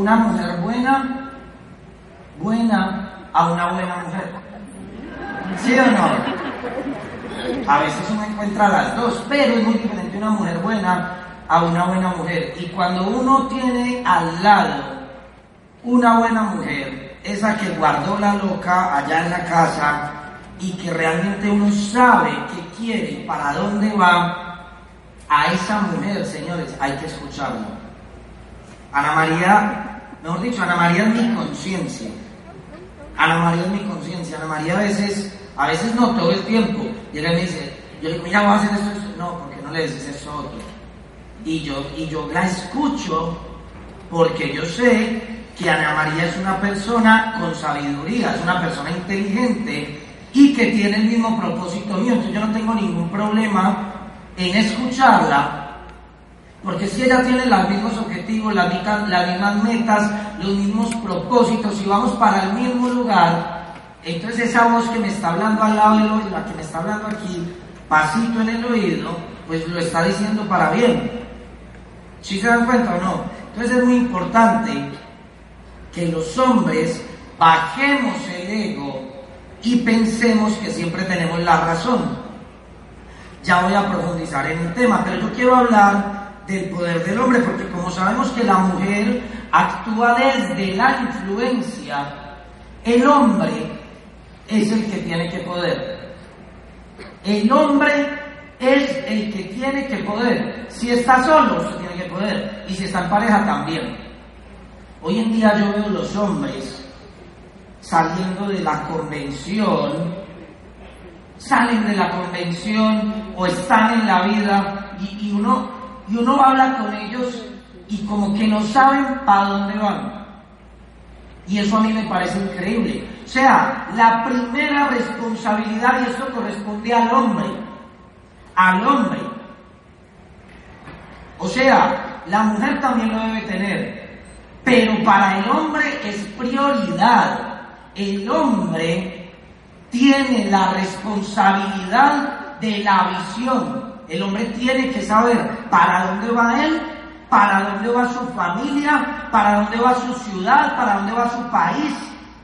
una mujer buena, buena a una buena mujer. ¿Sí o no? A veces uno encuentra las dos, pero es muy diferente una mujer buena a una buena mujer. Y cuando uno tiene al lado una buena mujer, esa que guardó la loca allá en la casa y que realmente uno sabe qué quiere, para dónde va, a esa mujer, señores, hay que escucharlo. Ana María, mejor dicho, Ana María es mi conciencia. Ana María es mi conciencia. Ana María a veces, a veces no, todo el tiempo. Llega y me dice, yo le digo, mira, voy a hacer esto, esto. No, porque no le dices eso otro. Y yo, y yo la escucho porque yo sé que Ana María es una persona con sabiduría, es una persona inteligente y que tiene el mismo propósito mío. Entonces yo no tengo ningún problema en escucharla, porque si ella tiene los mismos objetivos, las mismas, metas, los mismos propósitos y vamos para el mismo lugar, entonces esa voz que me está hablando al lado del oído, la que me está hablando aquí, pasito en el oído, pues lo está diciendo para bien. ¿Sí se dan cuenta o no? Entonces es muy importante que los hombres bajemos el ego y pensemos que siempre tenemos la razón. Ya voy a profundizar en el tema, pero yo quiero hablar del poder del hombre, porque como sabemos que la mujer actúa desde la influencia, el hombre es el que tiene que poder. El hombre es el que tiene que poder. Si está solo, tiene que poder. Y si está en pareja, también. Hoy en día yo veo los hombres saliendo de la convención, salen de la convención o están en la vida y, uno, y uno habla con ellos y como que no saben para dónde van. Y eso a mí me parece increíble. O sea, la primera responsabilidad, y esto corresponde al hombre, al hombre. O sea, la mujer también lo debe tener, pero para el hombre es prioridad el hombre tiene la responsabilidad de la visión. El hombre tiene que saber para dónde va él, para dónde va su familia, para dónde va su ciudad, para dónde va su país,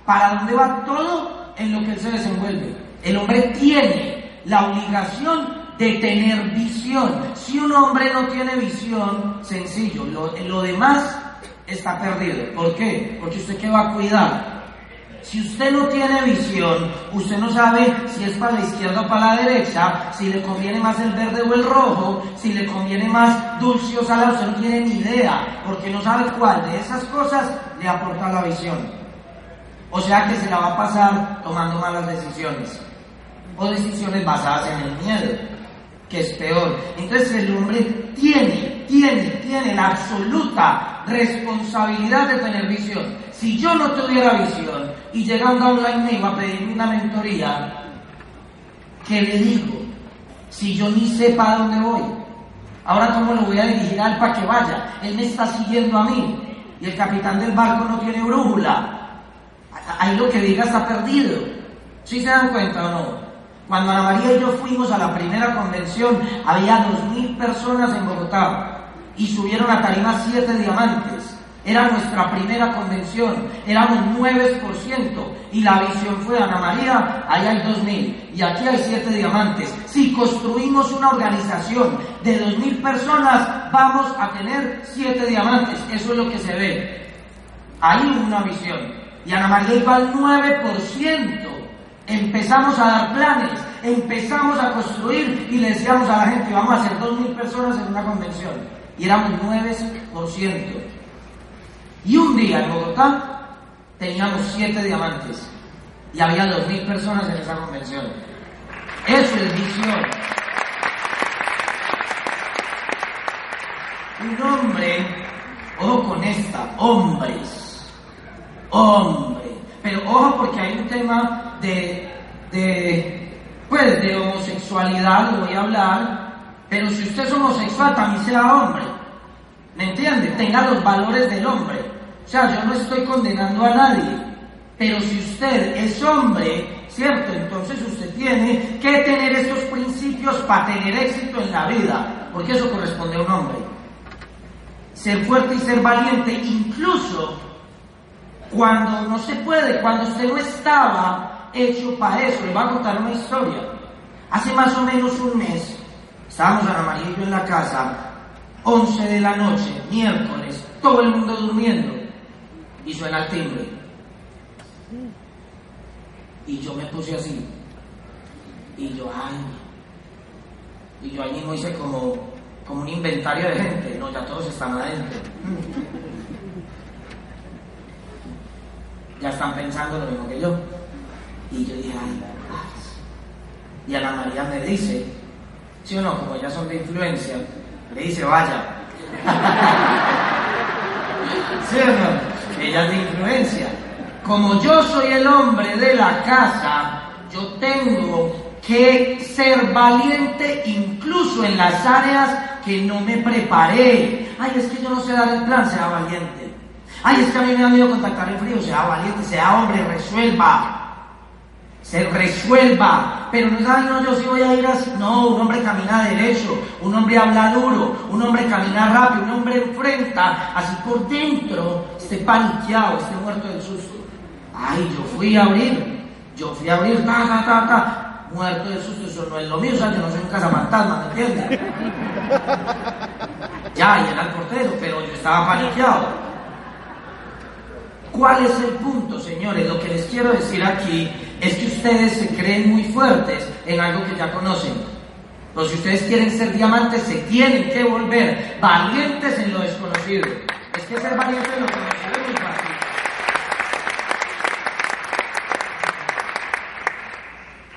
para dónde va todo en lo que él se desenvuelve. El hombre tiene la obligación de tener visión. Si un hombre no tiene visión, sencillo, lo, lo demás está perdido. ¿Por qué? Porque usted qué va a cuidar si usted no tiene visión, usted no sabe si es para la izquierda o para la derecha, si le conviene más el verde o el rojo, si le conviene más dulce o salado, usted no tiene ni idea, porque no sabe cuál de esas cosas le aporta la visión. O sea que se la va a pasar tomando malas decisiones, o decisiones basadas en el miedo, que es peor. Entonces el hombre tiene, tiene, tiene la absoluta responsabilidad de tener visión. Si yo no tuviera visión y llegando a online me iba a una mentoría, ¿qué le digo? Si yo ni sé para dónde voy. Ahora, ¿cómo lo voy a dirigir al para que vaya? Él me está siguiendo a mí. Y el capitán del barco no tiene brújula. Ahí lo que diga está perdido. ¿Sí se dan cuenta o no? Cuando Ana María y yo fuimos a la primera convención, había dos mil personas en Bogotá y subieron a tarima siete diamantes. Era nuestra primera convención, éramos 9% y la visión fue Ana María, ahí hay 2.000 y aquí hay 7 diamantes. Si construimos una organización de 2.000 personas, vamos a tener 7 diamantes, eso es lo que se ve. Hay una visión y Ana María iba al 9%. Empezamos a dar planes, empezamos a construir y le decíamos a la gente, vamos a hacer 2.000 personas en una convención. Y éramos 9%. Y un día en Bogotá teníamos siete diamantes y había dos mil personas en esa convención. Eso es visión. Un hombre, ojo con esta, hombres, hombre. Pero ojo porque hay un tema de, de, pues, de homosexualidad, lo voy a hablar, pero si usted es homosexual también sea hombre. ¿Me entiende? Tenga los valores del hombre. O sea, yo no estoy condenando a nadie, pero si usted es hombre, ¿cierto? Entonces usted tiene que tener estos principios para tener éxito en la vida, porque eso corresponde a un hombre. Ser fuerte y ser valiente, incluso cuando no se puede, cuando usted no estaba hecho para eso. Le voy a contar una historia. Hace más o menos un mes, estábamos Ana María y en la casa, 11 de la noche, miércoles, todo el mundo durmiendo, y suena el timbre. Y yo me puse así. Y yo, ay. Y yo ahí mismo hice como, como un inventario de gente. No, ya todos están adentro. Ya están pensando lo mismo que yo. Y yo dije, ay, y Ana María me dice, ¿sí o no? Como ya son de influencia, le dice, vaya. ¿Sí o no? Ella es de influencia. Como yo soy el hombre de la casa, yo tengo que ser valiente incluso en las áreas que no me preparé. Ay, es que yo no sé dar el plan, sea valiente. Ay, es que a mí me da miedo contactar el frío, sea valiente, sea hombre, resuelva se resuelva. Pero no saben, no, yo sí voy a ir así. No, un hombre camina derecho, un hombre habla duro, un hombre camina rápido, un hombre enfrenta, así por dentro, esté paniqueado, esté muerto del susto. Ay, yo fui a abrir, yo fui a abrir, ta, ta, ta, ta, muerto del susto, eso no es lo mío, o sea, yo no soy un cazafantasma, ¿me entiendes? Ya, y era el portero, pero yo estaba paniqueado. ¿Cuál es el punto, señores? Lo que les quiero decir aquí es que ustedes se creen muy fuertes en algo que ya conocen. Pero si ustedes quieren ser diamantes, se tienen que volver valientes en lo desconocido. Que ser valiente conocido es muy.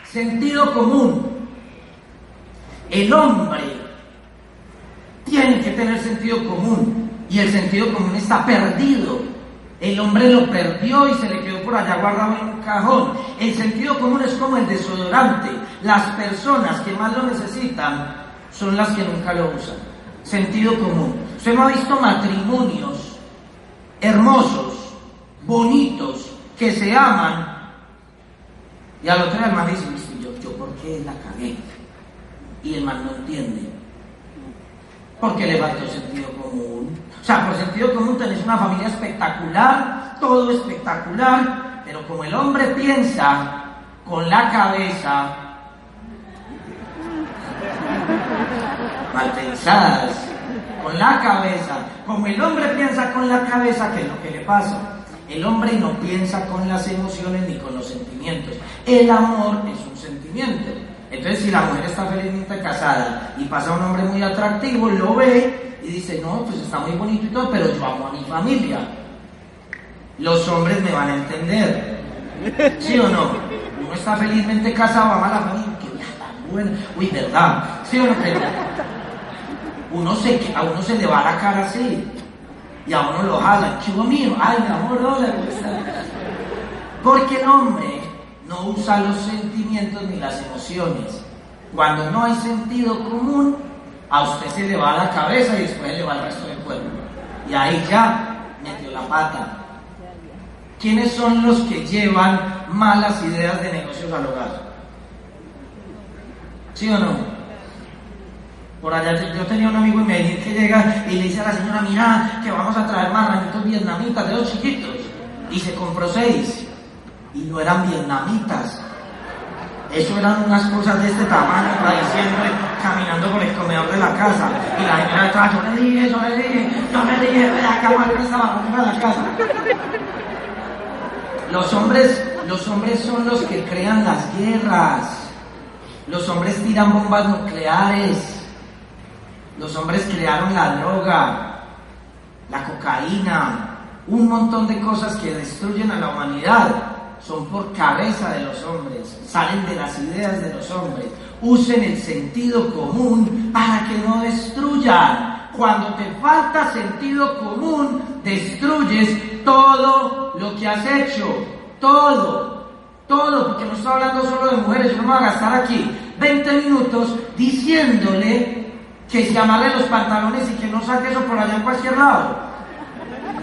Sentido común. El hombre tiene que tener sentido común y el sentido común está perdido el hombre lo perdió y se le quedó por allá guardado en un cajón. El sentido común es como el desodorante. Las personas que más lo necesitan son las que nunca lo usan. Sentido común. Usted no ha visto matrimonios hermosos, bonitos, que se aman. Y al otro día el man dice, yo, yo por qué la cagué. Y el man no entiende. Porque le faltó sentido común. O sea, por sentido común tenés una familia espectacular, todo espectacular, pero como el hombre piensa con la cabeza, mal pensadas, con la cabeza, como el hombre piensa con la cabeza, ¿qué es lo que le pasa? El hombre no piensa con las emociones ni con los sentimientos. El amor es un sentimiento. Entonces, si la mujer está felizmente casada y pasa un hombre muy atractivo, lo ve y dice, no, pues está muy bonito y todo, pero yo amo a mi familia. Los hombres me van a entender. ¿Sí o no? Uno está felizmente casado, ama a la familia, tan buena. Uy, ¿verdad? ¿Sí o no? Uno se, a uno se le va la cara así y a uno lo jala. Chivo mío, ay, mi amor, hola, Porque el hombre no usa los sentimientos ni las emociones. Cuando no hay sentido común, a usted se le va la cabeza y después le va el resto del cuerpo. Y ahí ya metió la pata. ¿Quiénes son los que llevan malas ideas de negocios al hogar? ¿Sí o no? Por allá yo tenía un amigo y me dice que llega y le dice a la señora, mira, que vamos a traer marranitos vietnamitas de dos chiquitos. Y se compró seis y no eran vietnamitas. Eso eran unas cosas de este tamaño, diciendo, caminando por el comedor de la casa. Y la señora detrás, yo le dije, yo le dije, yo le dije, que estaba de la casa. Los hombres, los hombres son los que crean las guerras. Los hombres tiran bombas nucleares. Los hombres crearon la droga, la cocaína, un montón de cosas que destruyen a la humanidad son por cabeza de los hombres, salen de las ideas de los hombres. Usen el sentido común para que no destruyan. Cuando te falta sentido común, destruyes todo lo que has hecho. Todo, todo, porque no estoy hablando solo de mujeres, yo no voy a gastar aquí 20 minutos diciéndole que se amarre los pantalones y que no saque eso por allá en cualquier lado.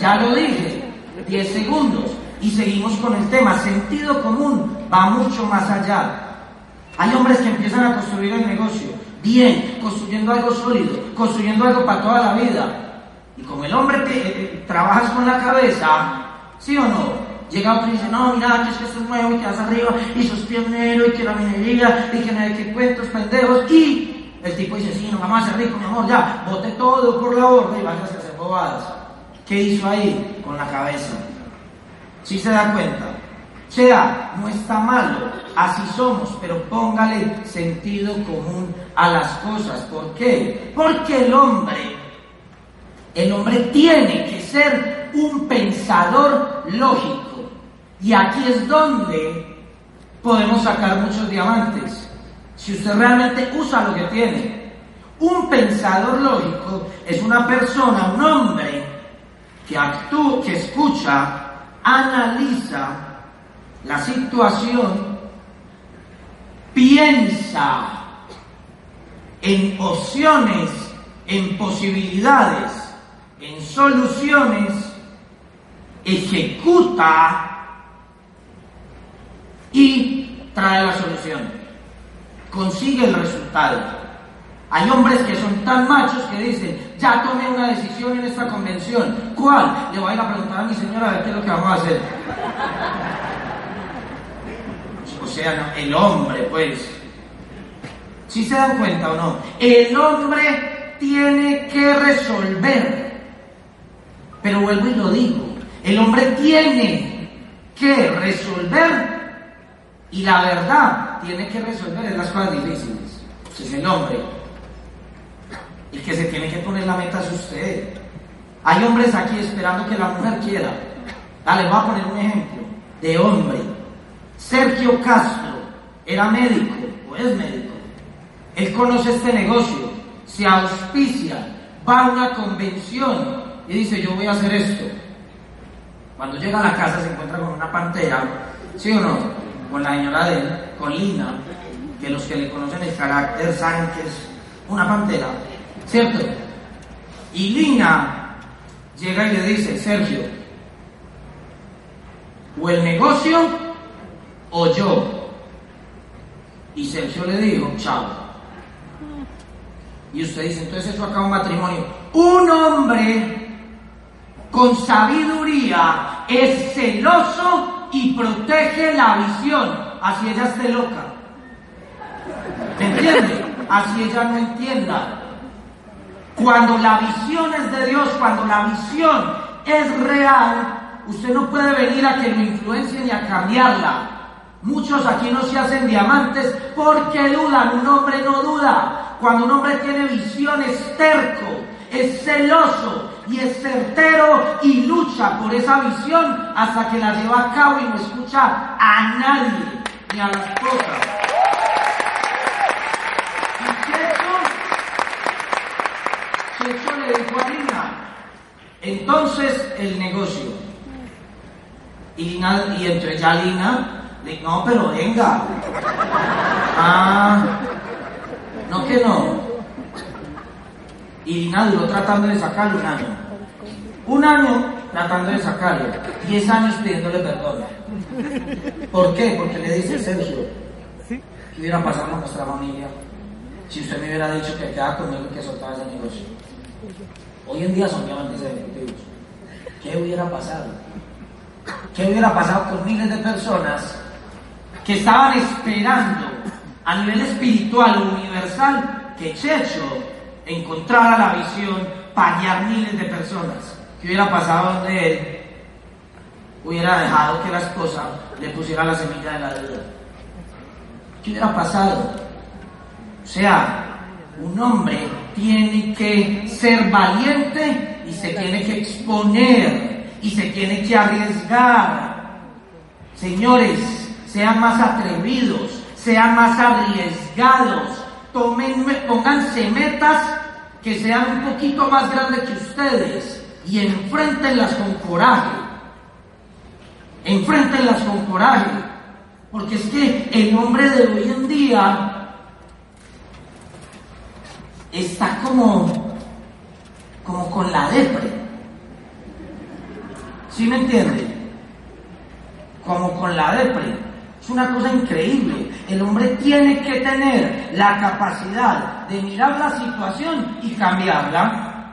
Ya lo dije, 10 segundos y seguimos con el tema. Sentido común va mucho más allá. Hay hombres que empiezan a construir el negocio, bien, construyendo algo sólido, construyendo algo para toda la vida. Y como el hombre te, eh, trabajas con la cabeza, ¿Sí o no? Llega otro y dice, no, mira, que es que esto es nuevo y que vas arriba y sos pionero y que la minería y que no hay que cuentos pendejos. Y el tipo dice, sí, no vamos a ser rico, mi ya, bote todo por la borda y vayas a hacer bobadas. ¿Qué hizo ahí? Con la cabeza. ¿Sí se da cuenta? Sea, no está malo, así somos, pero póngale sentido común a las cosas. ¿Por qué? Porque el hombre, el hombre tiene que ser un pensador lógico. Y aquí es donde podemos sacar muchos diamantes. Si usted realmente usa lo que tiene. Un pensador lógico es una persona, un hombre, que actúa, que escucha, analiza la situación, piensa en opciones, en posibilidades, en soluciones, ejecuta y trae la solución. Consigue el resultado. Hay hombres que son tan machos que dicen, ya tomé una decisión en esta convención. ¿Cuál? Le voy a a preguntar a mi señora a ver qué es lo que vamos a hacer. O sea, el hombre, pues. ¿Sí se dan cuenta o no? El hombre tiene que resolver. Pero vuelvo y lo digo. El hombre tiene que resolver y la verdad tiene que resolver las cosas difíciles. es el hombre. El que se tiene que poner la meta es usted. Hay hombres aquí esperando que la mujer quiera. Dale, voy a poner un ejemplo de hombre. Sergio Castro era médico o es médico. Él conoce este negocio, se auspicia, va a una convención y dice yo voy a hacer esto. Cuando llega a la casa se encuentra con una pantera, ¿sí o no? Con la señora de con Lina, que los que le conocen el carácter saben que es una pantera, ¿cierto? Y Lina llega y le dice, Sergio, o el negocio o yo. Y Sergio le dijo, chao. Y usted dice, entonces eso acaba un matrimonio. Un hombre con sabiduría es celoso y protege la visión, así ella esté loca. ¿Me entiende? Así ella no entienda. Cuando la visión es de Dios, cuando la visión es real, usted no puede venir a que lo influencie ni a cambiarla. Muchos aquí no se hacen diamantes porque dudan. Un hombre no duda. Cuando un hombre tiene visión es terco, es celoso, y es certero y lucha por esa visión hasta que la lleva a cabo y no escucha a nadie ni a las cosas. Y Checho, le dijo a Lina, entonces el negocio. Y, Lina, y entre ya Lina, le dijo, no, pero venga. Ah, no que no. Y Lina duró tratando de sacarlo un año. Un año tratando de sacarlo. Diez años pidiéndole perdón. ¿Por qué? Porque le dice Sergio, ¿qué hubiera pasado con nuestra familia si usted me hubiera dicho que quedaba conmigo y que soltaba ese negocio? Hoy en día son diamantes ejecutivos. ¿Qué hubiera pasado? ¿Qué hubiera pasado con miles de personas que estaban esperando a nivel espiritual universal que Checho encontrara la visión guiar miles de personas. ¿Qué hubiera pasado donde él hubiera dejado que la esposa le pusiera la semilla de la duda? ¿Qué hubiera pasado? O sea, un hombre tiene que ser valiente y se tiene que exponer y se tiene que arriesgar. Señores, sean más atrevidos, sean más arriesgados, tomen, pónganse metas que sean un poquito más grandes que ustedes y enfréntenlas con coraje. Enfréntenlas con coraje. Porque es que el hombre de hoy en día está como, como con la depre. ¿Sí me entiende? Como con la depre. Es una cosa increíble. El hombre tiene que tener la capacidad de mirar la situación y cambiarla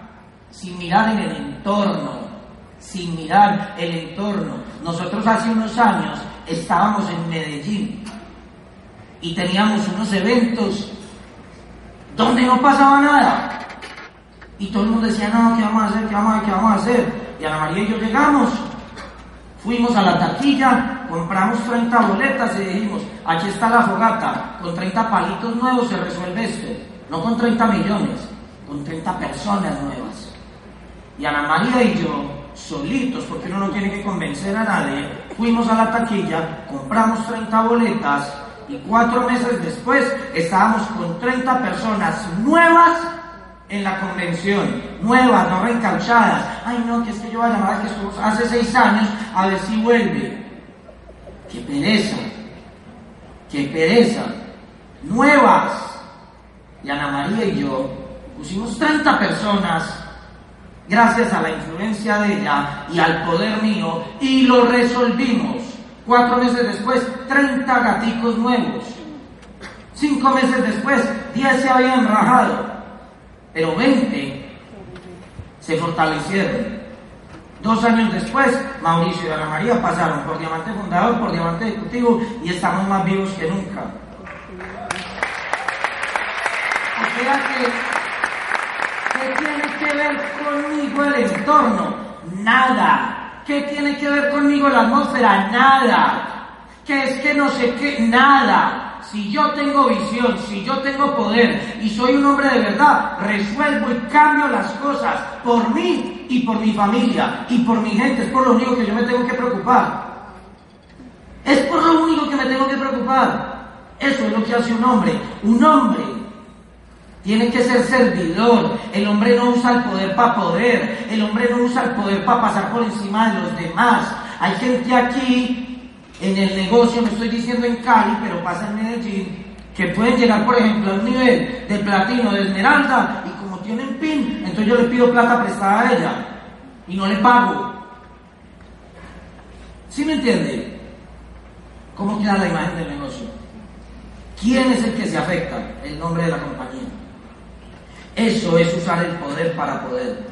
sin mirar en el entorno, sin mirar el entorno. Nosotros hace unos años estábamos en Medellín y teníamos unos eventos donde no pasaba nada. Y todo el mundo decía, no, ¿qué vamos a hacer? ¿Qué vamos a hacer? ¿Qué vamos a hacer? Y Ana María y yo llegamos, fuimos a la taquilla, compramos 30 boletas y dijimos, aquí está la fogata, con 30 palitos nuevos se resuelve esto, no con 30 millones, con 30 personas nuevas. Y Ana María y yo, solitos, porque uno no tiene que convencer a nadie, fuimos a la taquilla, compramos 30 boletas y cuatro meses después estábamos con 30 personas nuevas en la convención, nuevas, no reencauchadas. Ay, no, que es que yo voy a llamar a estuvo hace seis años a ver si vuelve. ¡Qué pereza! ¡Qué pereza! Nuevas. Y Ana María y yo pusimos 30 personas gracias a la influencia de ella y al poder mío y lo resolvimos. Cuatro meses después, 30 gaticos nuevos. Cinco meses después, 10 se habían rajado pero 20 se fortalecieron. Dos años después, Mauricio y Ana María pasaron por diamante fundador, por diamante ejecutivo y estamos más vivos que nunca. O sea que, ¿qué tiene que ver conmigo el entorno? Nada. ¿Qué tiene que ver conmigo la atmósfera? Nada. ¿Qué es que no sé qué? Nada si yo tengo visión, si yo tengo poder y soy un hombre de verdad, resuelvo y cambio las cosas por mí y por mi familia y por mi gente. Es por lo único que yo me tengo que preocupar. Es por lo único que me tengo que preocupar. Eso es lo que hace un hombre. Un hombre tiene que ser servidor. El hombre no usa el poder para poder. El hombre no usa el poder para pasar por encima de los demás. Hay gente aquí en el negocio, no estoy diciendo en Cali, pero pasa en Medellín, que pueden llegar, por ejemplo, a un nivel de platino, de esmeralda, y como tienen PIN, entonces yo le pido plata prestada a ella y no le pago. ¿Sí me entiende? ¿Cómo queda la imagen del negocio? ¿Quién es el que se afecta? El nombre de la compañía. Eso es usar el poder para poder.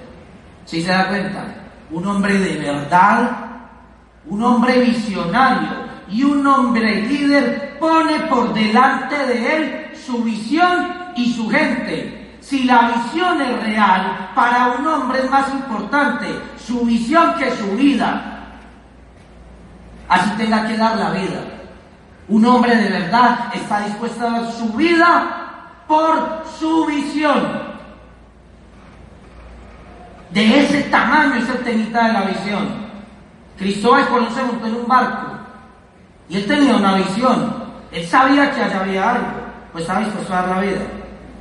¿Sí se da cuenta? Un hombre de verdad un hombre visionario y un hombre líder pone por delante de él su visión y su gente. Si la visión es real, para un hombre es más importante su visión que su vida. Así tenga que dar la vida. Un hombre de verdad está dispuesto a dar su vida por su visión. De ese tamaño es el temita de la visión. Cristóbal Colón se montó en un barco y él tenía una visión. Él sabía que allá había algo, pues estaba dispuesto a dar la vida.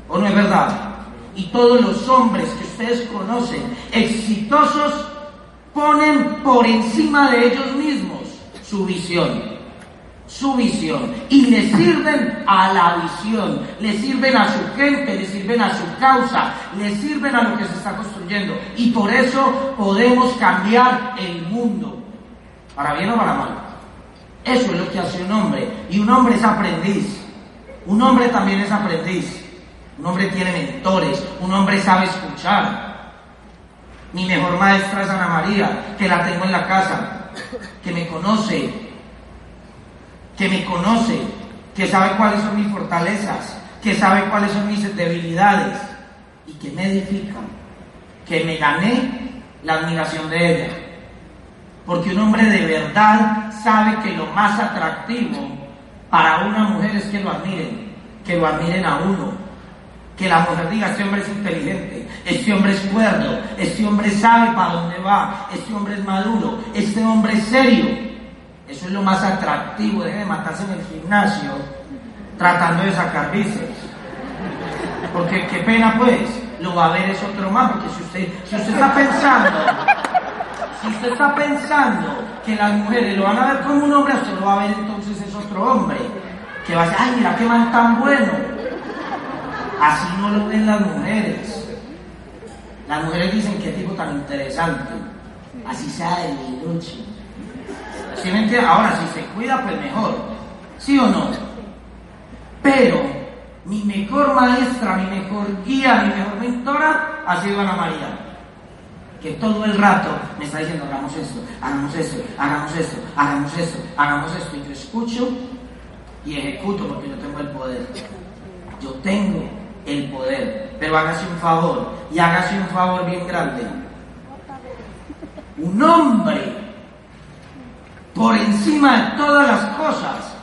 ¿O no es verdad? Y todos los hombres que ustedes conocen, exitosos, ponen por encima de ellos mismos su visión. Su visión. Y le sirven a la visión, le sirven a su gente, le sirven a su causa, le sirven a lo que se está construyendo. Y por eso podemos cambiar el mundo para bien o para mal. Eso es lo que hace un hombre. Y un hombre es aprendiz. Un hombre también es aprendiz. Un hombre tiene mentores. Un hombre sabe escuchar. Mi mejor maestra es Ana María, que la tengo en la casa, que me conoce, que me conoce, que sabe cuáles son mis fortalezas, que sabe cuáles son mis debilidades y que me edifica, que me gané la admiración de ella. Porque un hombre de verdad sabe que lo más atractivo para una mujer es que lo admiren, que lo admiren a uno. Que la mujer diga, este hombre es inteligente, este hombre es cuerdo, este hombre sabe para dónde va, este hombre es maduro, este hombre es serio. Eso es lo más atractivo, deje de matarse en el gimnasio tratando de sacar bíceps. Porque qué pena pues, lo va a ver es otro más, porque si usted, si usted está pensando si usted está pensando que las mujeres lo van a ver como un hombre, usted lo va a ver entonces es otro hombre. Que va a decir, ay, mira qué man tan bueno. Así no lo ven las mujeres. Las mujeres dicen qué tipo tan interesante. Así sea de noche. ¿Sí me Ahora, si se cuida, pues mejor. ¿Sí o no? Pero mi mejor maestra, mi mejor guía, mi mejor mentora ha sido Ana María. Que todo el rato me está diciendo, hagamos esto, hagamos esto, hagamos esto, hagamos esto, hagamos esto. Y yo escucho y ejecuto porque yo tengo el poder. Yo tengo el poder. Pero hágase un favor y hágase un favor bien grande. Un hombre, por encima de todas las cosas,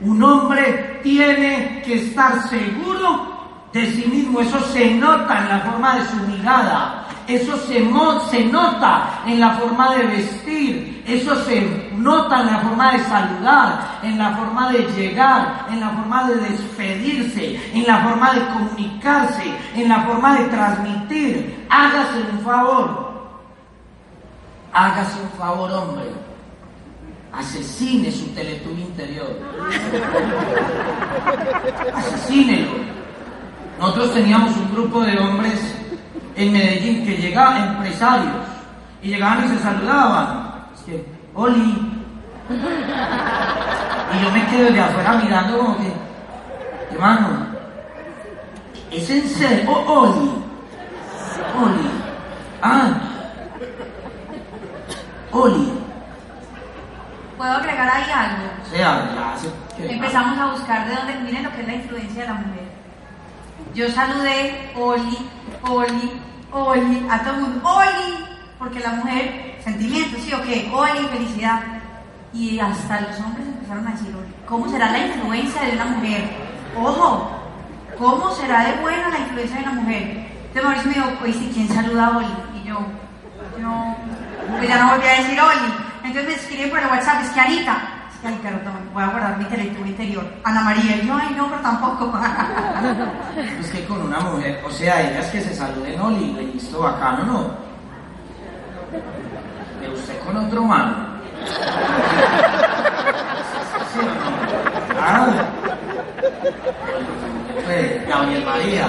un hombre tiene que estar seguro de sí mismo. Eso se nota en la forma de su mirada. Eso se, nota en la forma de vestir. Eso se nota en la forma de saludar, en la forma de llegar, en la forma de despedirse, en la forma de comunicarse, en la forma de transmitir. Hágase un favor. Hágase un favor, hombre. Asesine su teletubo interior. Asesínelo. Nosotros teníamos un grupo de hombres en Medellín que llegaban, empresarios, y llegaban y se saludaban. Es que, Oli. Y yo me quedo de afuera mirando como que, hermano, es en serio, oh, Oli. Oli. Ah. Oli. ¿Puedo agregar ahí algo? Sea, Empezamos a buscar de dónde viene lo que es la influencia de la mujer. Yo saludé, Oli, Oli, Oli, a todo el mundo, Oli, porque la mujer, sentimiento, sí o qué, Oli, felicidad. Y hasta los hombres empezaron a decir, ¿cómo será la influencia de una mujer? Ojo, ¿cómo será de buena la influencia de una mujer? Entonces Mauricio me dijo, pues, ¿quién saluda a Oli? Y yo, yo, pues ya no volví a decir Oli. Entonces me escriben por el WhatsApp, es que Anita, Ay, perdón, voy a guardar mi teletubo interior. Ana María, y yo, ay, no, pero tampoco. es que con una mujer, o sea, ellas que se saluden, Oli, listo, bacano, ¿no? Pero usted con otro mano. ¿Sí o no? Ah. Pues, Gabriel María.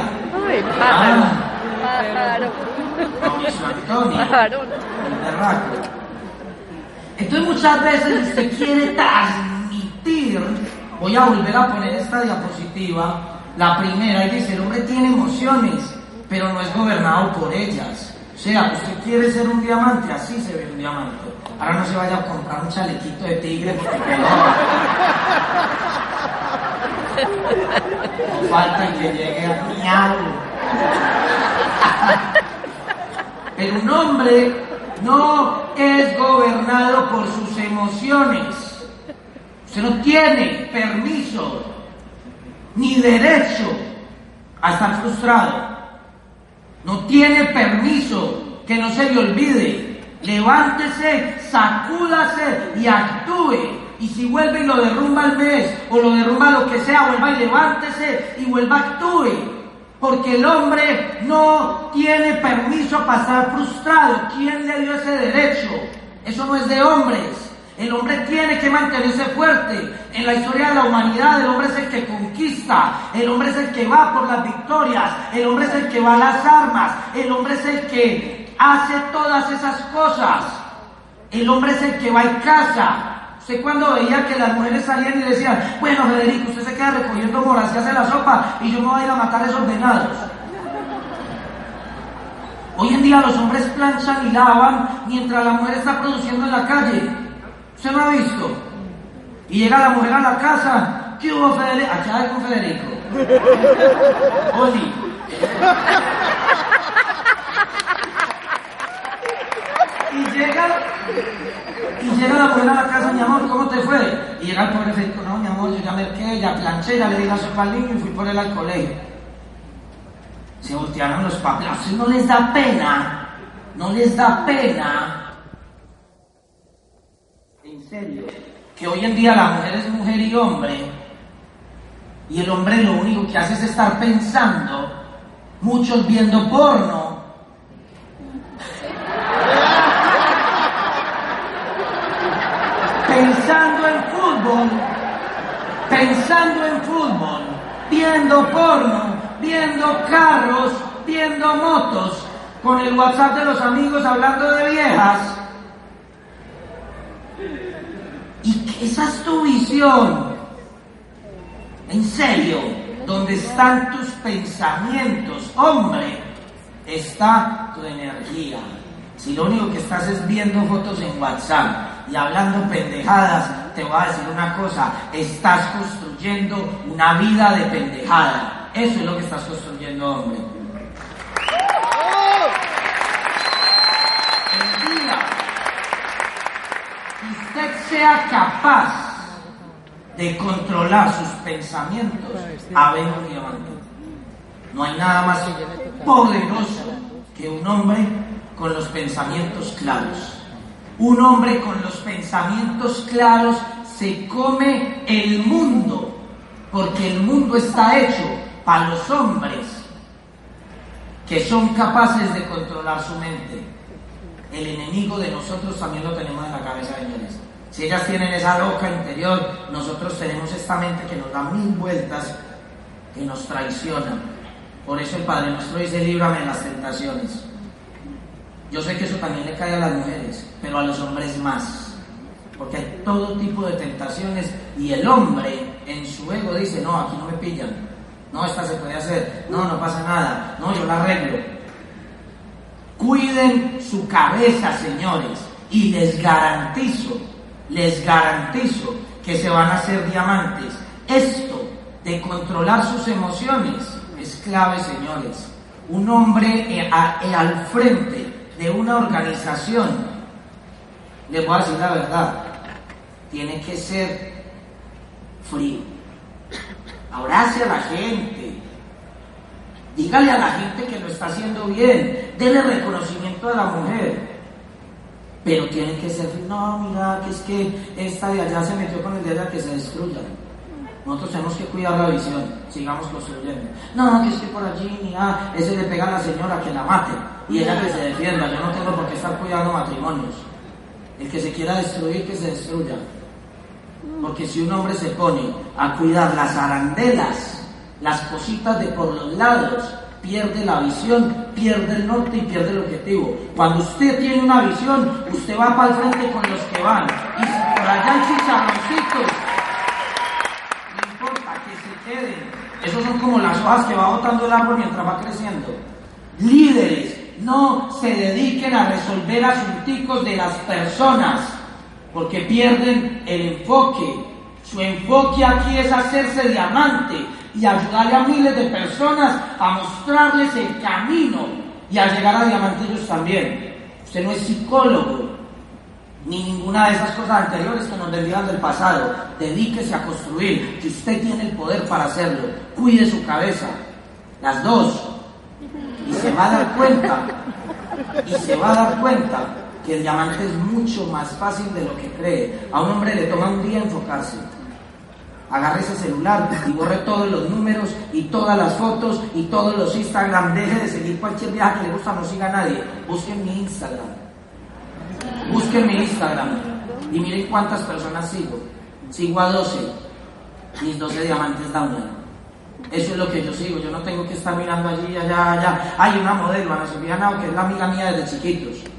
Ay, pájaro. Ah. Pájaro. Mauricio Antonio. Pájaro. El. Entonces muchas veces usted quiere transmitir, voy a volver a poner esta diapositiva, la primera, y dice, el hombre tiene emociones, pero no es gobernado por ellas. O sea, usted quiere ser un diamante, así se ve un diamante. Ahora no se vaya a comprar un chalequito de tigre porque no. Falta que llegue a miau. Pero un hombre no es gobernado por sus emociones. Usted no tiene permiso ni derecho a estar frustrado. No tiene permiso que no se le olvide. Levántese, sacúdase y actúe. Y si vuelve y lo derrumba el mes o lo derrumba lo que sea, vuelva y levántese y vuelva a actúe porque el hombre no tiene permiso para estar frustrado. ¿Quién le dio ese derecho? Eso no es de hombres. El hombre tiene que mantenerse fuerte. En la historia de la humanidad el hombre es el que conquista, el hombre es el que va por las victorias, el hombre es el que va a las armas, el hombre es el que hace todas esas cosas. El hombre es el que va y casa, Usted cuando veía que las mujeres salían y decían, bueno Federico, usted se queda recogiendo moras y hace la sopa y yo me voy a ir a matar esos venados. Hoy en día los hombres planchan y lavan mientras la mujer está produciendo en la calle. ¿Usted no ha visto? Y llega la mujer a la casa, ¿qué hubo Federico? Acá con Federico. Oli. Y llega y llega la mujer a la casa, mi amor, ¿cómo te fue? Y llega el pobre Federico, no, mi amor, yo ya merqué, ya planché, ya le di la sopa al niño y fui por él al colegio. Se voltearon los papeles, no les da pena, no les da pena. En serio, que hoy en día la mujer es mujer y hombre, y el hombre lo único que hace es estar pensando, muchos viendo porno, pensando en fútbol, en fútbol, viendo porno, viendo carros, viendo motos, con el WhatsApp de los amigos hablando de viejas. Y esa es tu visión. En serio, donde están tus pensamientos, hombre, está tu energía. Si lo único que estás es viendo fotos en WhatsApp y hablando pendejadas, te voy a decir una cosa, estás construyendo una vida de pendejada. Eso es lo que estás construyendo, hombre. El día que usted sea capaz de controlar sus pensamientos, un diamante. No hay nada más poderoso que un hombre con los pensamientos claros. Un hombre con los pensamientos claros se come el mundo, porque el mundo está hecho para los hombres que son capaces de controlar su mente. El enemigo de nosotros también lo tenemos en la cabeza, señores. Si ellas tienen esa loca interior, nosotros tenemos esta mente que nos da mil vueltas, que nos traiciona. Por eso el Padre nuestro dice, líbrame de las tentaciones. Yo sé que eso también le cae a las mujeres, pero a los hombres más. Porque hay todo tipo de tentaciones y el hombre en su ego dice, no, aquí no me pillan. No, esta se puede hacer. No, no pasa nada. No, yo la arreglo. Cuiden su cabeza, señores, y les garantizo, les garantizo que se van a hacer diamantes. Esto de controlar sus emociones es clave, señores. Un hombre eh, eh, al frente de una organización, le voy a decir la verdad, tiene que ser frío. Abrace a la gente. Dígale a la gente que lo está haciendo bien. Dele reconocimiento a la mujer. Pero tiene que ser, no, mira, que es que esta de allá se metió con el de allá que se destruya. Nosotros tenemos que cuidar la visión, sigamos construyendo. No, que es que por allí, mira, ese le pega a la señora que la mate y ella que se defienda. Yo no tengo por qué estar cuidando matrimonios. El que se quiera destruir, que se destruya. Porque si un hombre se pone a cuidar las arandelas, las cositas de por los lados, pierde la visión, pierde el norte y pierde el objetivo. Cuando usted tiene una visión, usted va para el frente con los que van. Y por allá hay chicharroncitos, no importa que se queden. Esos son como las hojas que va botando el árbol mientras va creciendo. Líderes, no se dediquen a resolver asuntos de las personas, porque pierden el enfoque. Su enfoque aquí es hacerse diamante y ayudarle a miles de personas a mostrarles el camino y a llegar a diamante ellos también. Usted no es psicólogo, ni ninguna de esas cosas anteriores que nos vendían del pasado. Dedíquese a construir, que usted tiene el poder para hacerlo. Cuide su cabeza. Las dos, y se va a dar cuenta, y se va a dar cuenta que el diamante es mucho más fácil de lo que cree. A un hombre le toma un día enfocarse. Agarre ese celular y borre todos los números y todas las fotos y todos los Instagram. Deje de seguir cualquier viaje que le gusta, no siga a nadie. Busquen mi Instagram. Busquen mi Instagram. Y miren cuántas personas sigo. Sigo a 12. Mis 12 diamantes down eso es lo que yo sigo. Yo no tengo que estar mirando allí, allá, allá. Hay una modelo, Ana Sofía Nao, que es la amiga mía desde chiquitos.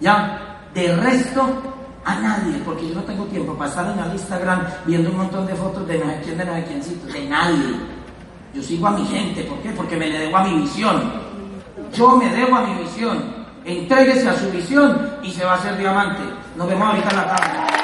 ¿Ya? De resto, a nadie, porque yo no tengo tiempo para estar en el Instagram viendo un montón de fotos de sé quién, de sé quiéncito, de nadie. Yo sigo a mi gente, ¿por qué? Porque me le debo a mi visión. Yo me debo a mi visión. Entréguese a su visión y se va a hacer diamante. Nos vemos ahorita en la tarde.